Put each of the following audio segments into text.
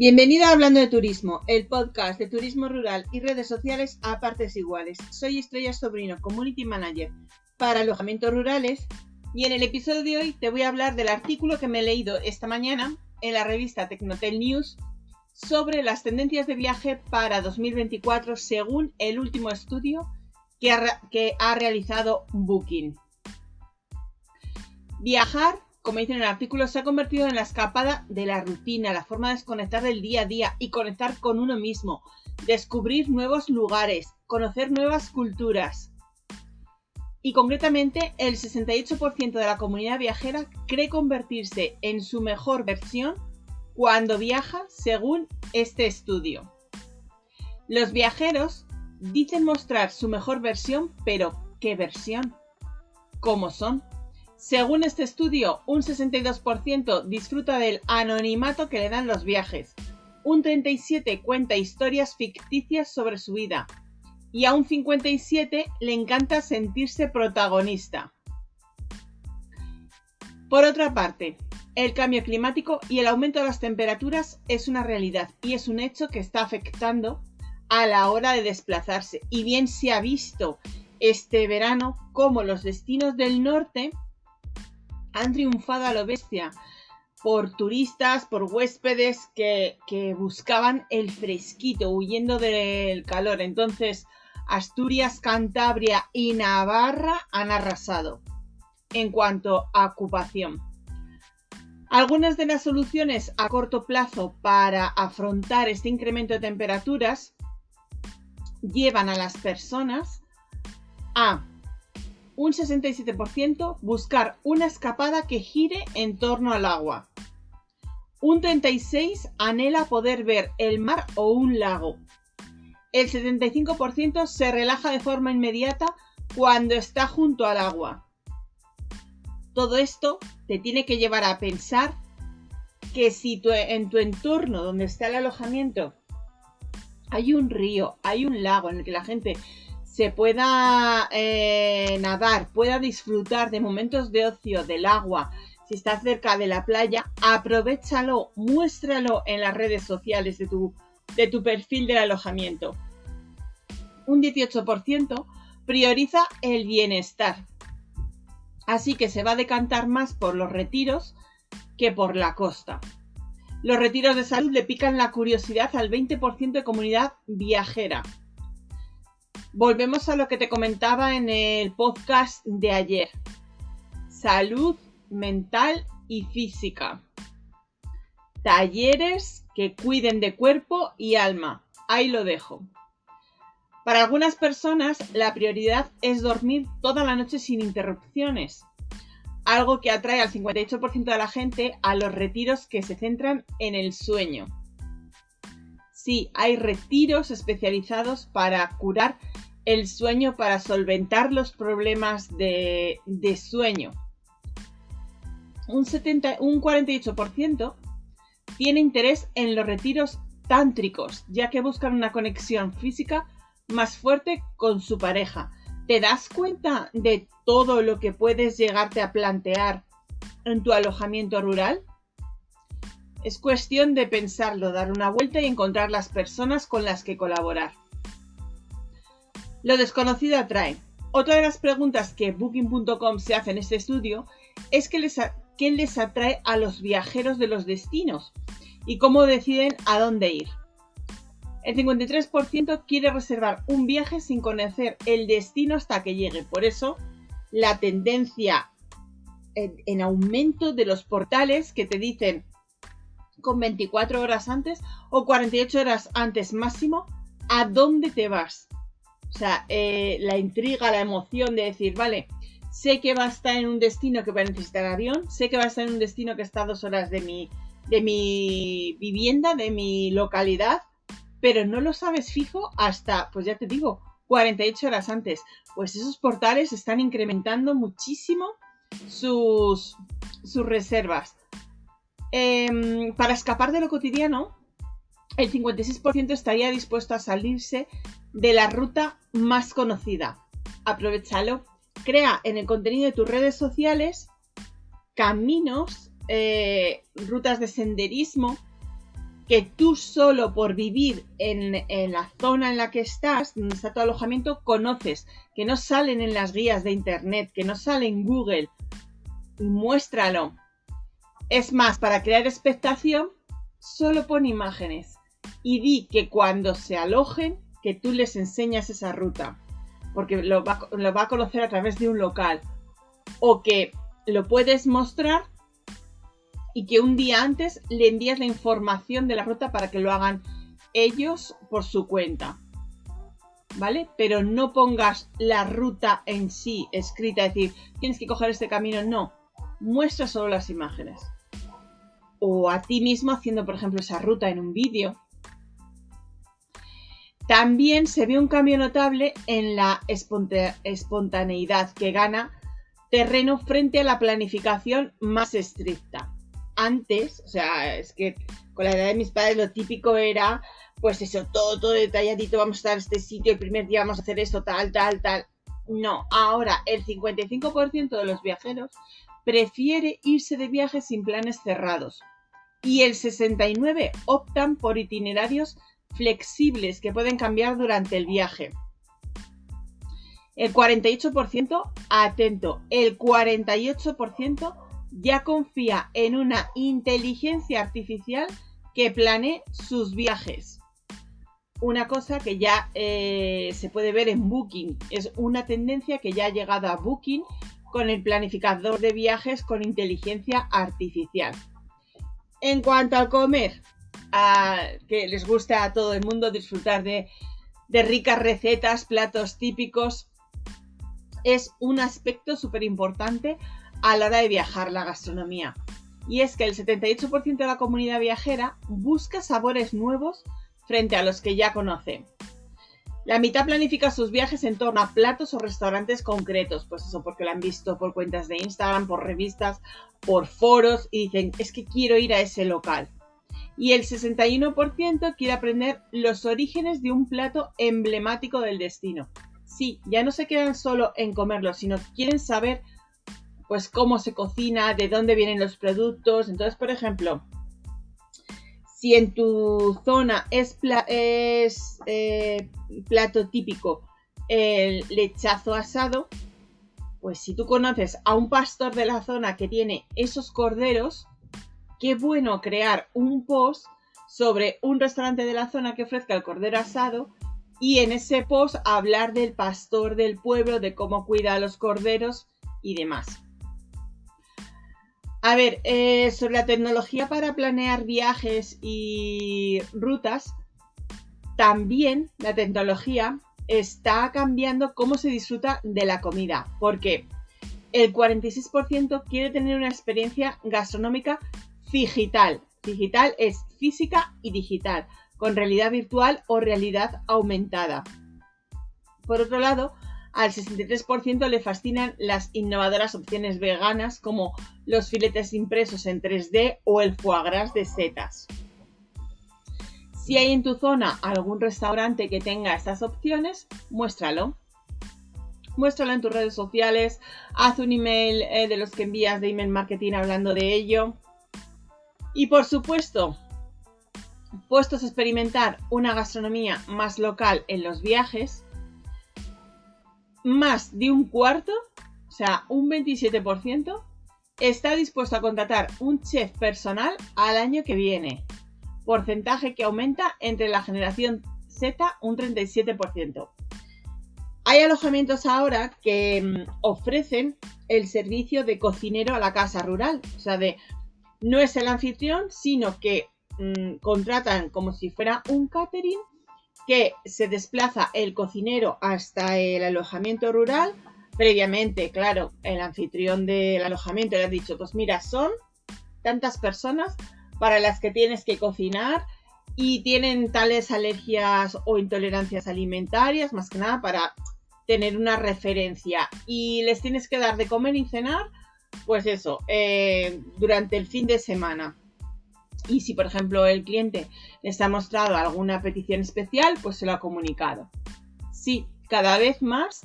Bienvenida a Hablando de Turismo, el podcast de turismo rural y redes sociales a partes iguales. Soy Estrella Sobrino, Community Manager para alojamientos rurales y en el episodio de hoy te voy a hablar del artículo que me he leído esta mañana en la revista Tecnotel News sobre las tendencias de viaje para 2024 según el último estudio que ha, que ha realizado Booking. Viajar como dice en el artículo, se ha convertido en la escapada de la rutina, la forma de desconectar del día a día y conectar con uno mismo, descubrir nuevos lugares, conocer nuevas culturas. Y concretamente, el 68% de la comunidad viajera cree convertirse en su mejor versión cuando viaja, según este estudio. Los viajeros dicen mostrar su mejor versión, pero ¿qué versión? ¿Cómo son? Según este estudio, un 62% disfruta del anonimato que le dan los viajes, un 37% cuenta historias ficticias sobre su vida y a un 57% le encanta sentirse protagonista. Por otra parte, el cambio climático y el aumento de las temperaturas es una realidad y es un hecho que está afectando a la hora de desplazarse. Y bien se ha visto este verano como los destinos del norte han triunfado a lo bestia por turistas, por huéspedes que, buscaban el fresquito, huyendo del calor. Entonces, Asturias, Cantabria y Navarra han arrasado en cuanto a ocupación. Algunas de las soluciones a corto plazo para afrontar este incremento de temperaturas llevan a las personas a un 67% buscar una escapada que gire en torno al agua. Un 36% anhela poder ver el mar o un lago. El 75% se relaja de forma inmediata cuando está junto al agua. Todo esto te tiene que llevar a pensar que si en tu entorno donde está el alojamiento hay un río, hay un lago en el que la gente se pueda eh, nadar, pueda disfrutar de momentos de ocio, del agua, si estás cerca de la playa, aprovechalo, muéstralo en las redes sociales de tu, de tu perfil del alojamiento. Un 18% prioriza el bienestar. Así que se va a decantar más por los retiros que por la costa. Los retiros de salud le pican la curiosidad al 20% de comunidad viajera. Volvemos a lo que te comentaba en el podcast de ayer. Salud mental y física. Talleres que cuiden de cuerpo y alma. Ahí lo dejo. Para algunas personas la prioridad es dormir toda la noche sin interrupciones, algo que atrae al 58% de la gente a los retiros que se centran en el sueño. Sí, hay retiros especializados para curar el sueño, para solventar los problemas de, sueño. Un, 70, un 48% tiene interés en los retiros tántricos, ya que buscan una conexión física más fuerte con su pareja. ¿Te das cuenta de todo lo que puedes llegarte a plantear en tu alojamiento rural? Es cuestión de pensarlo, dar una vuelta y encontrar las personas con las que colaborar. Lo desconocido atrae. Otra de las preguntas que Booking.com se hace en este estudio es qué les, qué les atrae a los viajeros de los destinos y cómo deciden a dónde ir. El 53% quiere reservar un viaje sin conocer el destino hasta que llegue. Por eso, la tendencia en aumento de los portales que te dicen con 24 horas antes o 48 horas antes máximo a dónde te vas. O sea, eh, la intriga, la emoción de decir, vale, sé que va a estar en un destino que va a necesitar avión, sé que va a estar en un destino que está a dos horas de mi, de mi vivienda, de mi localidad, pero no lo sabes fijo hasta, pues ya te digo, 48 horas antes. Pues esos portales están incrementando muchísimo sus, sus reservas. Em, para escapar de lo cotidiano, el 56% estaría dispuesto a salirse de la ruta más conocida. Aprovechalo. Crea en el contenido de tus redes sociales caminos, eh, rutas de senderismo que tú solo por vivir en, en, la zona en la que estás, donde está tu alojamiento, conoces, que no salen en las guías de internet, que no salen en Google. Muéstralo. Es más, para crear expectación, solo pon imágenes y di que cuando se alojen, que tú les enseñas esa ruta, porque lo va, a conocer a través de un local. O que lo puedes mostrar y que un día antes le envías la información de la ruta para que lo hagan ellos por su cuenta. ¿Vale? Pero no pongas la ruta en sí escrita, es decir, tienes que coger este camino, no. Muestra solo las imágenes. O a ti mismo haciendo, por ejemplo, esa ruta en un vídeo. También se ve un cambio notable en la espontaneidad que gana terreno frente a la planificación más estricta antes, o sea, es que con la edad de mis padres lo típico era, pues eso, todo, todo detalladito, vamos a estar en este sitio, el primer día vamos a hacer esto, tal, tal, tal. No, ahora el 55% de los viajeros prefiere irse de viaje sin planes cerrados y el 69% optan por itinerarios flexibles que pueden cambiar durante el viaje. El 48%, atento, el 48% ya confía en una inteligencia artificial que planee sus viajes. Una cosa que ya eh, se puede ver en Booking. Es una tendencia que ya ha llegado a Booking con el planificador de viajes con inteligencia artificial. En cuanto al comer, que les gusta a todo el mundo disfrutar de ricas recetas, platos típicos, es un aspecto súper importante a la hora de viajar la gastronomía. Y es que el 78% de la comunidad viajera busca sabores nuevos frente a los que ya conoce. La mitad planifica sus viajes en torno a platos o restaurantes concretos, pues eso porque lo han visto por cuentas de Instagram, por revistas, por foros y dicen, es que quiero ir a ese local. Y el 61% quiere aprender los orígenes de un plato emblemático del destino. Sí, ya no se quedan solo en comerlo, sino quieren saber pues cómo se cocina, de dónde vienen los productos. Entonces, por ejemplo, si en tu zona es, eh, plato típico el lechazo asado, pues si tú conoces a un pastor de la zona que tiene esos corderos, qué bueno crear un post sobre un restaurante de la zona que ofrezca el cordero asado y en ese post hablar del pastor del pueblo, de cómo cuida a los corderos y demás. A ver, eh, sobre la tecnología para planear viajes y rutas, también la tecnología está cambiando cómo se disfruta de la comida, porque el 46% quiere tener una experiencia gastronómica digital. Digital es física y digital, con realidad virtual o realidad aumentada. Por otro lado, al 63% le fascinan las innovadoras opciones veganas como los filetes impresos en 3D o el foie gras de setas. Si hay en tu zona algún restaurante que tenga estas opciones, muéstralo. Muéstralo en tus redes sociales, haz un email eh, de los que envías de email marketing hablando de ello. Y por supuesto, puestos a experimentar una gastronomía más local en los viajes, más de un cuarto, o sea, un 27%, está dispuesto a contratar un chef personal al año que viene, porcentaje que aumenta entre la generación Z un 37%. Hay alojamientos ahora que mm, ofrecen el servicio de cocinero a la casa rural, o sea, de no es el anfitrión, sino que mm, contratan como si fuera un catering que se desplaza el cocinero hasta el alojamiento rural. Previamente, claro, el anfitrión del alojamiento le ha dicho, pues mira, son tantas personas para las que tienes que cocinar y tienen tales alergias o intolerancias alimentarias, más que nada para tener una referencia. Y les tienes que dar de comer y cenar, pues eso, eh, durante el fin de semana. Y si, por ejemplo, el cliente les ha mostrado alguna petición especial, pues se lo ha comunicado. Sí, cada vez más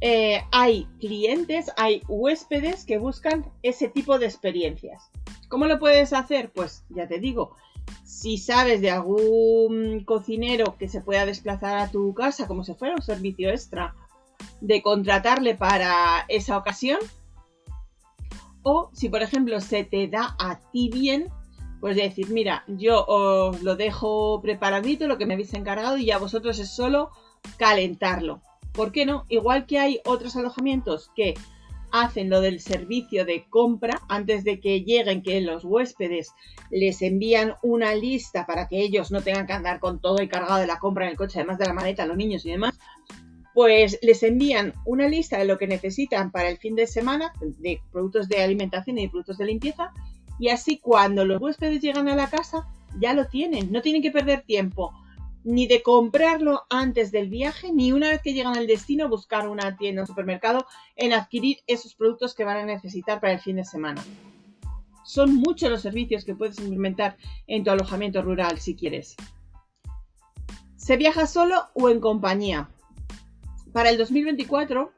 eh, hay clientes, hay huéspedes que buscan ese tipo de experiencias. ¿Cómo lo puedes hacer? Pues ya te digo, Si sabes de algún cocinero que se pueda desplazar a tu casa como si fuera un servicio extra, de contratarle para esa ocasión. O si, por ejemplo, se te da a ti bien, pues decir, mira, yo os lo dejo preparadito, lo que me habéis encargado, y ya vosotros es solo calentarlo. ¿Por qué no? Igual que hay otros alojamientos que hacen lo del servicio de compra antes de que lleguen, que los huéspedes les envían una lista para que ellos no tengan que andar con todo y cargado de la compra en el coche, además de la maleta, los niños y demás, pues les envían una lista de lo que necesitan para el fin de semana, de productos de alimentación y de productos de limpieza, y así cuando los huéspedes llegan a la casa, ya lo tienen, no tienen que perder tiempo ni de comprarlo antes del viaje, ni una vez que llegan al destino buscar una tienda o supermercado en adquirir esos productos que van a necesitar para el fin de semana. Son muchos los servicios que puedes implementar en tu alojamiento rural si quieres. ¿Se viaja solo o en compañía? Para el 2024,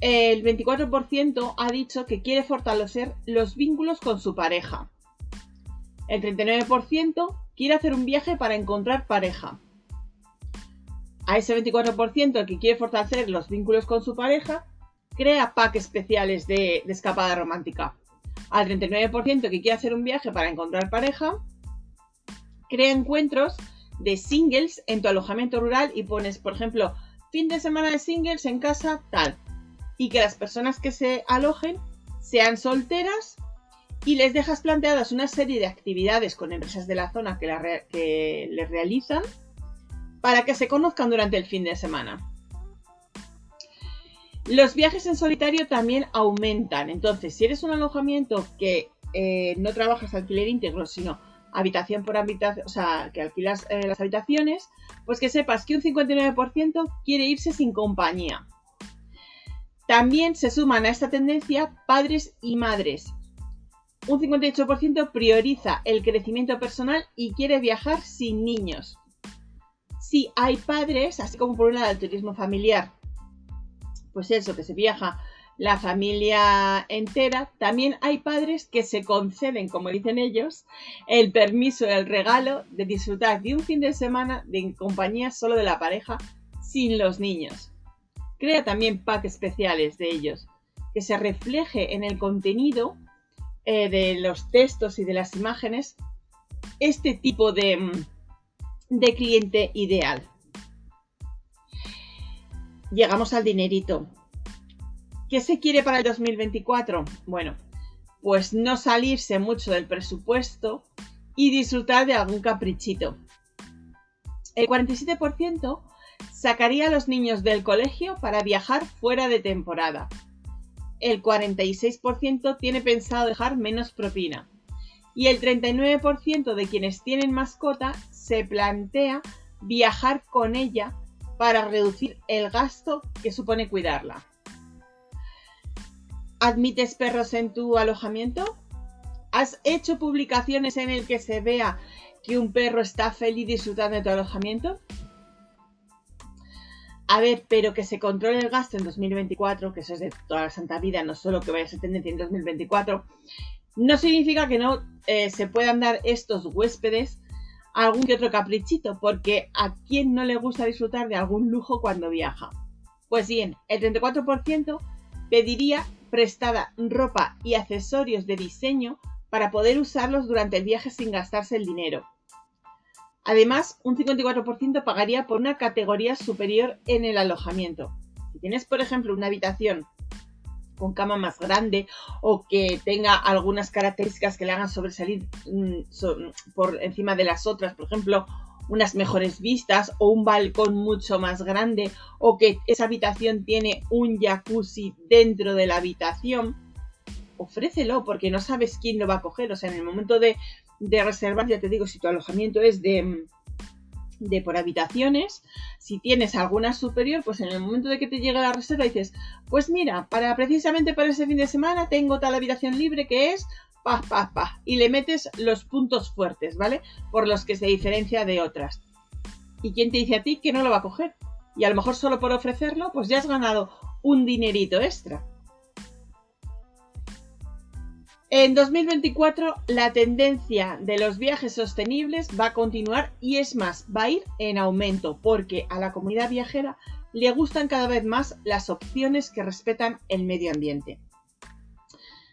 el 24% ha dicho que quiere fortalecer los vínculos con su pareja. El 39% quiere hacer un viaje para encontrar pareja. A ese 24% que quiere fortalecer los vínculos con su pareja, crea packs especiales de, escapada romántica. Al 39% que quiere hacer un viaje para encontrar pareja, crea encuentros de singles en tu alojamiento rural y pones, por ejemplo, fin de semana de singles en casa tal. Y que las personas que se alojen sean solteras y les dejas planteadas una serie de actividades con empresas de la zona que, que les realizan para que se conozcan durante el fin de semana. Los viajes en solitario también aumentan. Entonces, si eres un alojamiento que eh, no trabajas alquiler íntegro, sino habitación por habitación, o sea, que alquilas eh, las habitaciones, pues que sepas que un 59% quiere irse sin compañía. También se suman a esta tendencia padres y madres. Un 58% prioriza el crecimiento personal y quiere viajar sin niños si hay padres, así como por un lado el turismo familiar, pues eso, que se viaja la familia entera, también hay padres que se conceden, como dicen ellos, el permiso, el regalo de disfrutar de un fin de semana de compañía solo de la pareja sin los niños. Crea también packs especiales de ellos, que se refleje en el contenido eh, de los textos y de las imágenes este tipo de, mm, de cliente ideal. Llegamos al dinerito. ¿Qué se quiere para el 2024? Bueno, pues no salirse mucho del presupuesto y disfrutar de algún caprichito. El 47% sacaría a los niños del colegio para viajar fuera de temporada. El 46% tiene pensado dejar menos propina. Y el 39% de quienes tienen mascota se plantea viajar con ella para reducir el gasto que supone cuidarla. ¿Admites perros en tu alojamiento? ¿Has hecho publicaciones en el que se vea que un perro está feliz disfrutando de tu alojamiento? A ver, pero que se controle el gasto en 2024, que eso es de toda la santa vida, no solo que vaya a ser tendencia en 2024, no significa que no eh, se puedan dar estos huéspedes algún que otro caprichito, porque a quién no le gusta disfrutar de algún lujo cuando viaja. Pues bien, el 34% pediría prestada ropa y accesorios de diseño para poder usarlos durante el viaje sin gastarse el dinero. Además, un 54% pagaría por una categoría superior en el alojamiento. Si tienes, por ejemplo, una habitación con cama más grande o que tenga algunas características que le hagan sobresalir mm, por encima de las otras, por ejemplo, unas mejores vistas o un balcón mucho más grande o que esa habitación tiene un jacuzzi dentro de la habitación, ofrécelo porque no sabes quién lo va a coger. O sea, en el momento de, de reservar, ya te digo, si tu alojamiento es de de por habitaciones. Si tienes alguna superior, pues en el momento de que te llegue la reserva dices, pues mira, para precisamente para ese fin de semana tengo tal habitación libre que es pa, pa, pa. Y le metes los puntos fuertes, ¿vale? Por los que se diferencia de otras. ¿Y quién te dice a ti que no lo va a coger? Y a lo mejor solo por ofrecerlo, pues ya has ganado un dinerito extra. En 2024 la tendencia de los viajes sostenibles va a continuar y es más, va a ir en aumento porque a la comunidad viajera le gustan cada vez más las opciones que respetan el medio ambiente.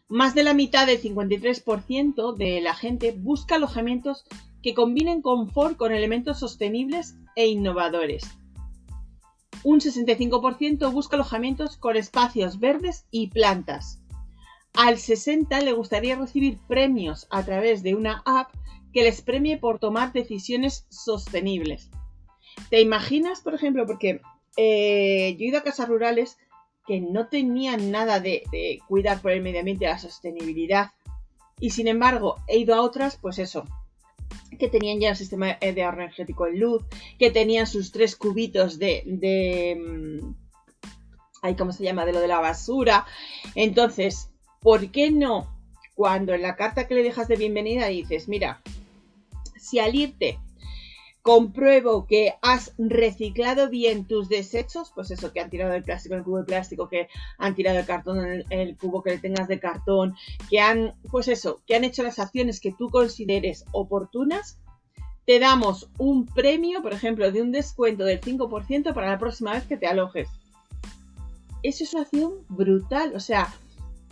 Más de la mitad del 53% de la gente busca alojamientos que combinen confort con elementos sostenibles e innovadores. Un 65% busca alojamientos con espacios verdes y plantas. Al 60 le gustaría recibir premios a través de una app que les premie por tomar decisiones sostenibles. ¿Te imaginas, por ejemplo, porque eh, yo he ido a casas rurales que no tenían nada de, cuidar por el medio ambiente, la sostenibilidad, y sin embargo he ido a otras, pues eso, que tenían ya el sistema de ahorro energético en luz, que tenían sus tres cubitos de, de mm, ¿cómo se llama? De lo de la basura. Entonces, ¿por qué no? Cuando en la carta que le dejas de bienvenida dices, mira, si al irte compruebo que has reciclado bien tus desechos, pues eso, que han tirado el plástico en el cubo de plástico, que han tirado el cartón en el, cubo que le tengas de cartón, que han, pues eso, que han hecho las acciones que tú consideres oportunas, te damos un premio, por ejemplo, de un descuento del 5% para la próxima vez que te alojes. Eso es una acción brutal, o sea,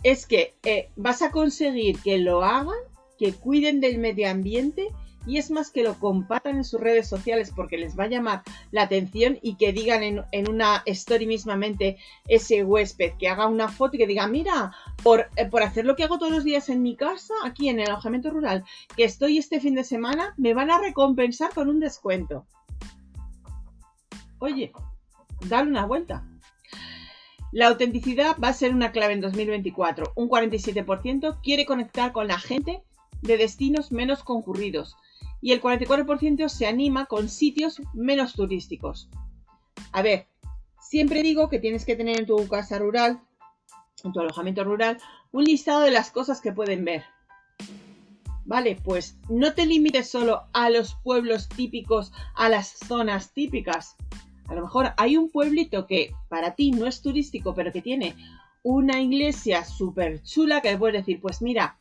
es que eh, vas a conseguir que lo hagan, que cuiden del medio ambiente y es más que lo compartan en sus redes sociales porque les va a llamar la atención y que digan en, una story mismamente ese huésped, que haga una foto y que diga, mira, por, eh, por hacer lo que hago todos los días en mi casa, aquí en el alojamiento rural, que estoy este fin de semana, me van a recompensar con un descuento. Oye, dale una vuelta. La autenticidad va a ser una clave en 2024. Un 47% quiere conectar con la gente de destinos menos concurridos y el 44% se anima con sitios menos turísticos. A ver, siempre digo que tienes que tener en tu casa rural, en tu alojamiento rural, un listado de las cosas que pueden ver. Vale, pues no te limites solo a los pueblos típicos, a las zonas típicas. A lo mejor hay un pueblito que para ti no es turístico, pero que tiene una iglesia súper chula que puedes decir, pues mira,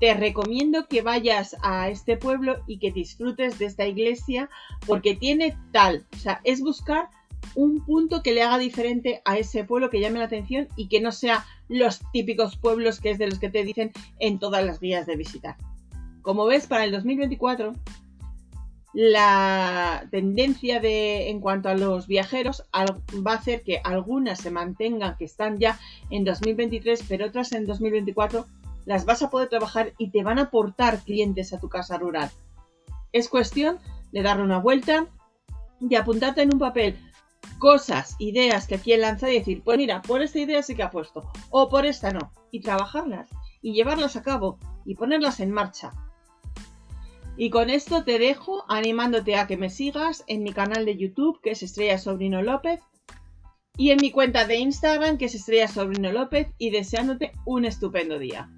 te recomiendo que vayas a este pueblo y que disfrutes de esta iglesia porque tiene tal, o sea, es buscar un punto que le haga diferente a ese pueblo que llame la atención y que no sea los típicos pueblos que es de los que te dicen en todas las guías de visitar. Como ves, para el 2024 la tendencia de en cuanto a los viajeros va a hacer que algunas se mantengan que están ya en 2023, pero otras en 2024 las vas a poder trabajar y te van a aportar clientes a tu casa rural. Es cuestión de darle una vuelta, de apuntarte en un papel cosas, ideas que aquí lanza y decir, pues mira, por esta idea sí que ha puesto, o por esta no, y trabajarlas, y llevarlas a cabo, y ponerlas en marcha. Y con esto te dejo animándote a que me sigas en mi canal de YouTube, que es Estrella Sobrino López, y en mi cuenta de Instagram, que es Estrella Sobrino López, y deseándote un estupendo día.